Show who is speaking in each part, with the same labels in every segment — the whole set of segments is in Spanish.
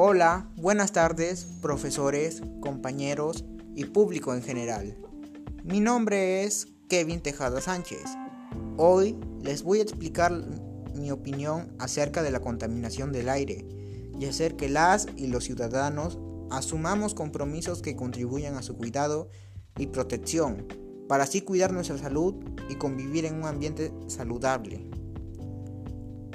Speaker 1: Hola, buenas tardes, profesores, compañeros y público en general. Mi nombre es Kevin Tejada Sánchez. Hoy les voy a explicar mi opinión acerca de la contaminación del aire y hacer que las y los ciudadanos asumamos compromisos que contribuyan a su cuidado y protección para así cuidar nuestra salud y convivir en un ambiente saludable.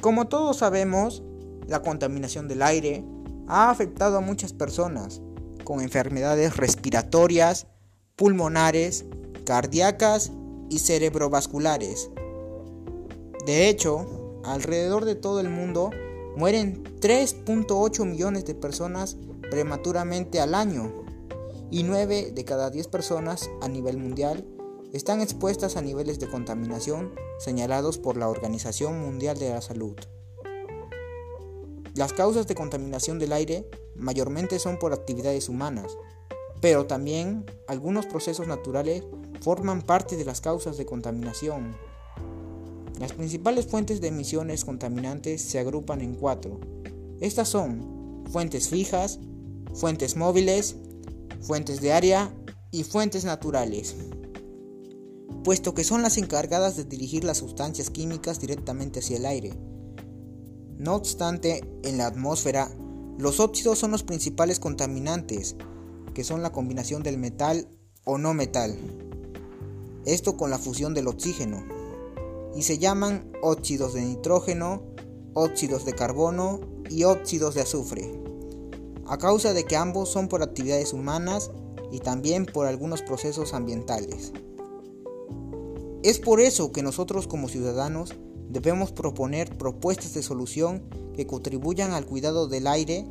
Speaker 1: Como todos sabemos, la contaminación del aire ha afectado a muchas personas con enfermedades respiratorias, pulmonares, cardíacas y cerebrovasculares. De hecho, alrededor de todo el mundo mueren 3.8 millones de personas prematuramente al año y 9 de cada 10 personas a nivel mundial están expuestas a niveles de contaminación señalados por la Organización Mundial de la Salud. Las causas de contaminación del aire mayormente son por actividades humanas, pero también algunos procesos naturales forman parte de las causas de contaminación. Las principales fuentes de emisiones contaminantes se agrupan en cuatro. Estas son fuentes fijas, fuentes móviles, fuentes de área y fuentes naturales, puesto que son las encargadas de dirigir las sustancias químicas directamente hacia el aire. No obstante, en la atmósfera, los óxidos son los principales contaminantes, que son la combinación del metal o no metal. Esto con la fusión del oxígeno. Y se llaman óxidos de nitrógeno, óxidos de carbono y óxidos de azufre. A causa de que ambos son por actividades humanas y también por algunos procesos ambientales. Es por eso que nosotros como ciudadanos Debemos proponer propuestas de solución que contribuyan al cuidado del aire,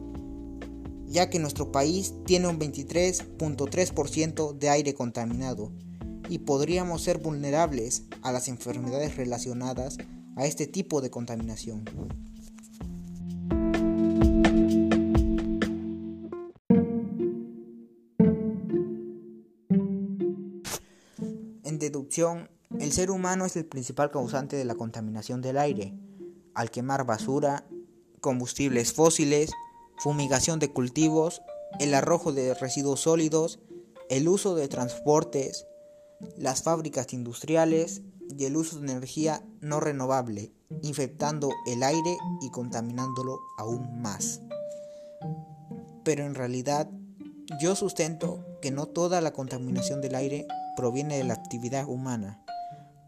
Speaker 1: ya que nuestro país tiene un 23.3% de aire contaminado y podríamos ser vulnerables a las enfermedades relacionadas a este tipo de contaminación. En deducción, el ser humano es el principal causante de la contaminación del aire, al quemar basura, combustibles fósiles, fumigación de cultivos, el arrojo de residuos sólidos, el uso de transportes, las fábricas industriales y el uso de energía no renovable, infectando el aire y contaminándolo aún más. Pero en realidad, yo sustento que no toda la contaminación del aire proviene de la actividad humana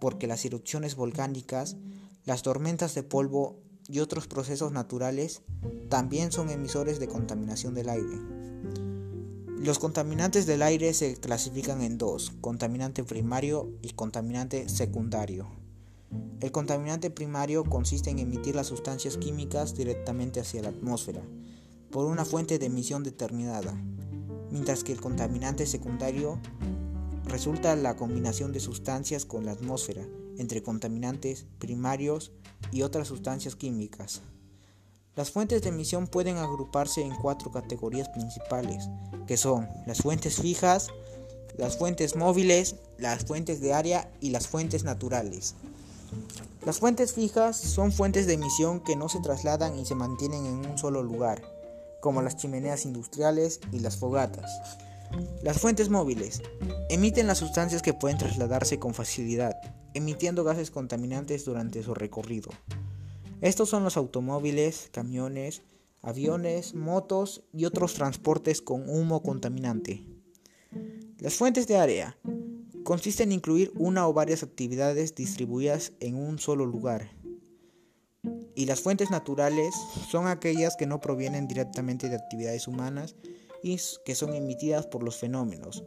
Speaker 1: porque las erupciones volcánicas, las tormentas de polvo y otros procesos naturales también son emisores de contaminación del aire. Los contaminantes del aire se clasifican en dos, contaminante primario y contaminante secundario. El contaminante primario consiste en emitir las sustancias químicas directamente hacia la atmósfera, por una fuente de emisión determinada, mientras que el contaminante secundario resulta la combinación de sustancias con la atmósfera, entre contaminantes primarios y otras sustancias químicas. Las fuentes de emisión pueden agruparse en cuatro categorías principales, que son las fuentes fijas, las fuentes móviles, las fuentes de área y las fuentes naturales. Las fuentes fijas son fuentes de emisión que no se trasladan y se mantienen en un solo lugar, como las chimeneas industriales y las fogatas. Las fuentes móviles emiten las sustancias que pueden trasladarse con facilidad, emitiendo gases contaminantes durante su recorrido. Estos son los automóviles, camiones, aviones, motos y otros transportes con humo contaminante. Las fuentes de área consisten en incluir una o varias actividades distribuidas en un solo lugar. Y las fuentes naturales son aquellas que no provienen directamente de actividades humanas que son emitidas por los fenómenos,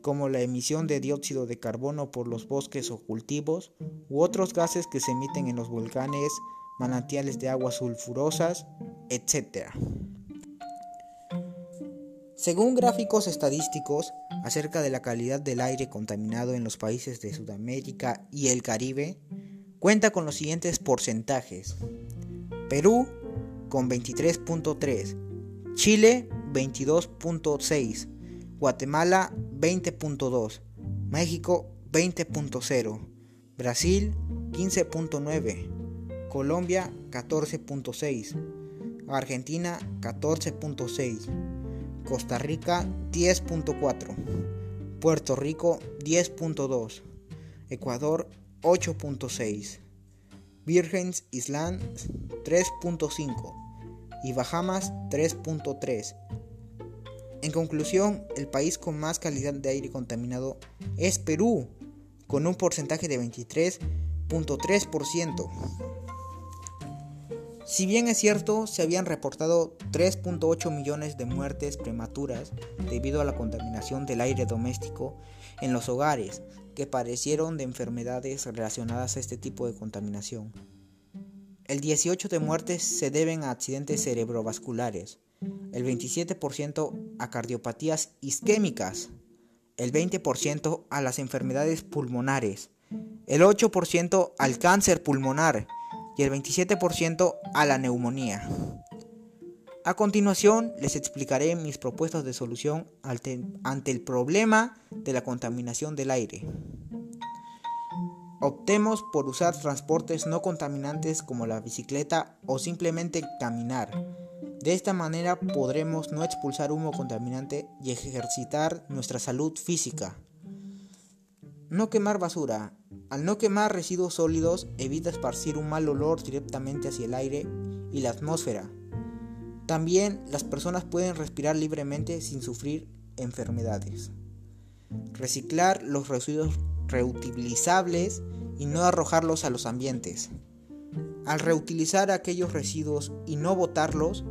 Speaker 1: como la emisión de dióxido de carbono por los bosques o cultivos, u otros gases que se emiten en los volcanes, manantiales de aguas sulfurosas, etc. Según gráficos estadísticos acerca de la calidad del aire contaminado en los países de Sudamérica y el Caribe, cuenta con los siguientes porcentajes. Perú con 23.3, Chile 22.6, Guatemala 20.2, México 20.0, Brasil 15.9, Colombia 14.6, Argentina 14.6, Costa Rica 10.4, Puerto Rico 10.2, Ecuador 8.6, Virgens Islands 3.5 y Bahamas 3.3. En conclusión, el país con más calidad de aire contaminado es Perú, con un porcentaje de 23.3%. Si bien es cierto, se habían reportado 3.8 millones de muertes prematuras debido a la contaminación del aire doméstico en los hogares que padecieron de enfermedades relacionadas a este tipo de contaminación. El 18 de muertes se deben a accidentes cerebrovasculares, el 27% a cardiopatías isquémicas, el 20% a las enfermedades pulmonares, el 8% al cáncer pulmonar y el 27% a la neumonía. A continuación les explicaré mis propuestas de solución ante el problema de la contaminación del aire. Optemos por usar transportes no contaminantes como la bicicleta o simplemente caminar. De esta manera podremos no expulsar humo contaminante y ejercitar nuestra salud física. No quemar basura. Al no quemar residuos sólidos evita esparcir un mal olor directamente hacia el aire y la atmósfera. También las personas pueden respirar libremente sin sufrir enfermedades. Reciclar los residuos reutilizables y no arrojarlos a los ambientes. Al reutilizar aquellos residuos y no botarlos,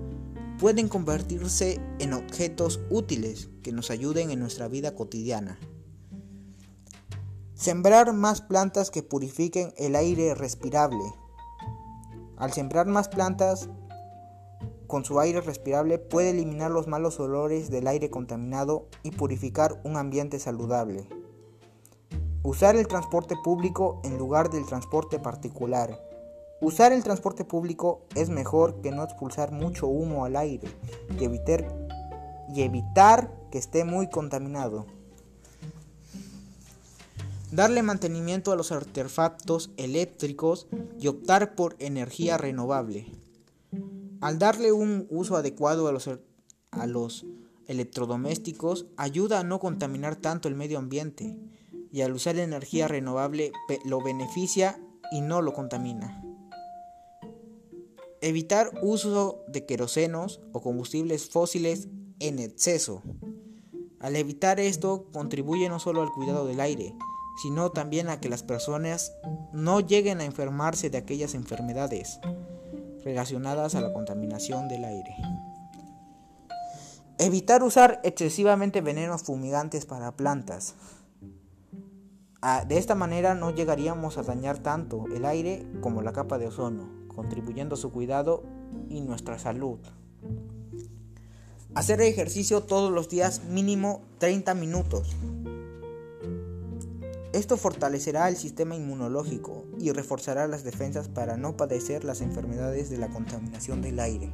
Speaker 1: pueden convertirse en objetos útiles que nos ayuden en nuestra vida cotidiana. Sembrar más plantas que purifiquen el aire respirable. Al sembrar más plantas con su aire respirable puede eliminar los malos olores del aire contaminado y purificar un ambiente saludable. Usar el transporte público en lugar del transporte particular. Usar el transporte público es mejor que no expulsar mucho humo al aire y evitar, que esté muy contaminado. Darle mantenimiento a los artefactos eléctricos y optar por energía renovable. Al darle un uso adecuado a los, a los electrodomésticos, ayuda a no contaminar tanto el medio ambiente y al usar energía renovable lo beneficia y no lo contamina. Evitar uso de querosenos o combustibles fósiles en exceso. Al evitar esto contribuye no solo al cuidado del aire, sino también a que las personas no lleguen a enfermarse de aquellas enfermedades relacionadas a la contaminación del aire. Evitar usar excesivamente venenos fumigantes para plantas. Ah, de esta manera no llegaríamos a dañar tanto el aire como la capa de ozono, contribuyendo a su cuidado y nuestra salud. Hacer ejercicio todos los días mínimo 30 minutos. Esto fortalecerá el sistema inmunológico y reforzará las defensas para no padecer las enfermedades de la contaminación del aire.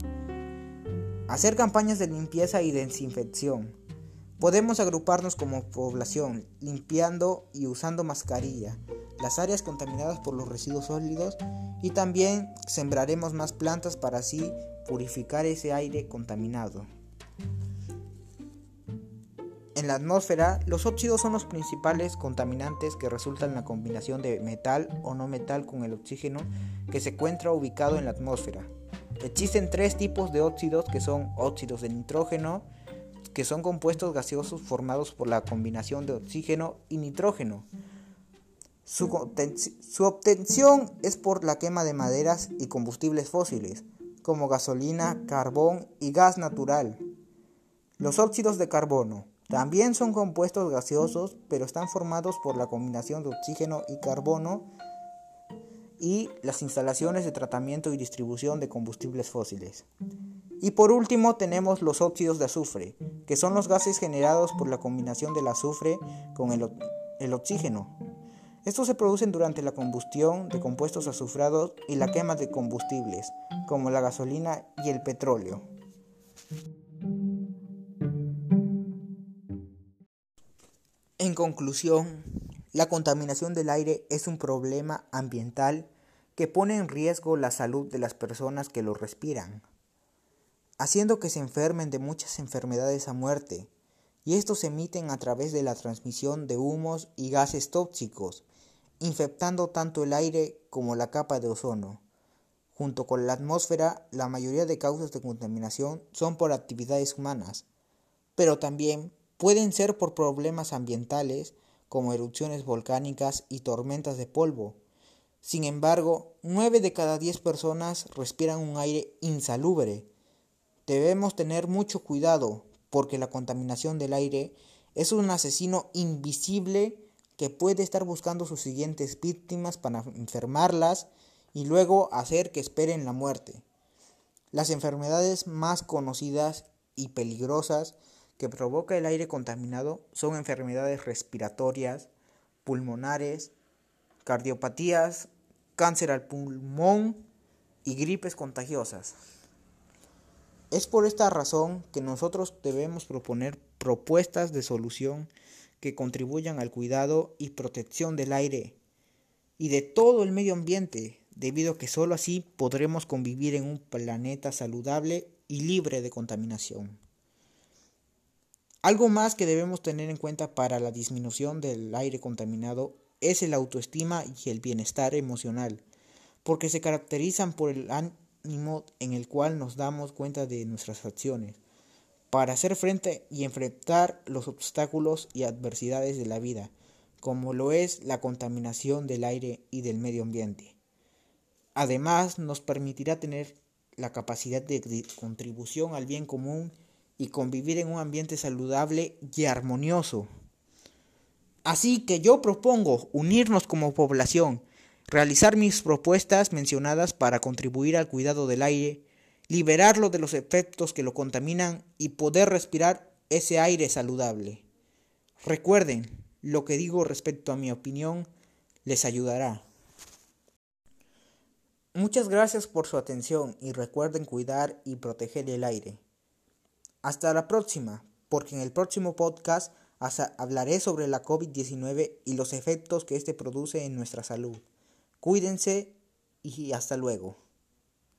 Speaker 1: Hacer campañas de limpieza y desinfección. Podemos agruparnos como población, limpiando y usando mascarilla las áreas contaminadas por los residuos sólidos y también sembraremos más plantas para así purificar ese aire contaminado. En la atmósfera, los óxidos son los principales contaminantes que resultan en la combinación de metal o no metal con el oxígeno que se encuentra ubicado en la atmósfera. Existen tres tipos de óxidos que son óxidos de nitrógeno, que son compuestos gaseosos formados por la combinación de oxígeno y nitrógeno. Su, obtención es por la quema de maderas y combustibles fósiles, como gasolina, carbón y gas natural. Los óxidos de carbono también son compuestos gaseosos, pero están formados por la combinación de oxígeno y carbono y las instalaciones de tratamiento y distribución de combustibles fósiles. Y por último tenemos los óxidos de azufre, que son los gases generados por la combinación del azufre con el oxígeno. Estos se producen durante la combustión de compuestos azufrados y la quema de combustibles, como la gasolina y el petróleo. En conclusión, la contaminación del aire es un problema ambiental que pone en riesgo la salud de las personas que lo respiran. haciendo que se enfermen de muchas enfermedades a muerte, y estos se emiten a través de la transmisión de humos y gases tóxicos, infectando tanto el aire como la capa de ozono. Junto con la atmósfera, la mayoría de causas de contaminación son por actividades humanas, pero también pueden ser por problemas ambientales como erupciones volcánicas y tormentas de polvo. Sin embargo, 9 de cada 10 personas respiran un aire insalubre. Debemos tener mucho cuidado porque la contaminación del aire es un asesino invisible que puede estar buscando sus siguientes víctimas para enfermarlas y luego hacer que esperen la muerte. Las enfermedades más conocidas y peligrosas que provoca el aire contaminado son enfermedades respiratorias, pulmonares, cardiopatías, cáncer al pulmón y gripes contagiosas. Es por esta razón que nosotros debemos proponer propuestas de solución que contribuyan al cuidado y protección del aire y de todo el medio ambiente, debido a que sólo así podremos convivir en un planeta saludable y libre de contaminación. Algo más que debemos tener en cuenta para la disminución del aire contaminado es el autoestima y el bienestar emocional, porque se caracterizan por el ánimo en el cual nos damos cuenta de nuestras acciones, para hacer frente y enfrentar los obstáculos y adversidades de la vida, como lo es la contaminación del aire y del medio ambiente. Además, nos permitirá tener la capacidad de contribución al bien común y convivir en un ambiente saludable y armonioso. Así que yo propongo unirnos como población, realizar mis propuestas mencionadas para contribuir al cuidado del aire, liberarlo de los efectos que lo contaminan y poder respirar ese aire saludable. Recuerden, lo que digo respecto a mi opinión les ayudará. Muchas gracias por su atención y recuerden cuidar y proteger el aire. Hasta la próxima, porque en el próximo podcast hablaré sobre la COVID-19 y los efectos que éste produce en nuestra salud. Cuídense y hasta luego.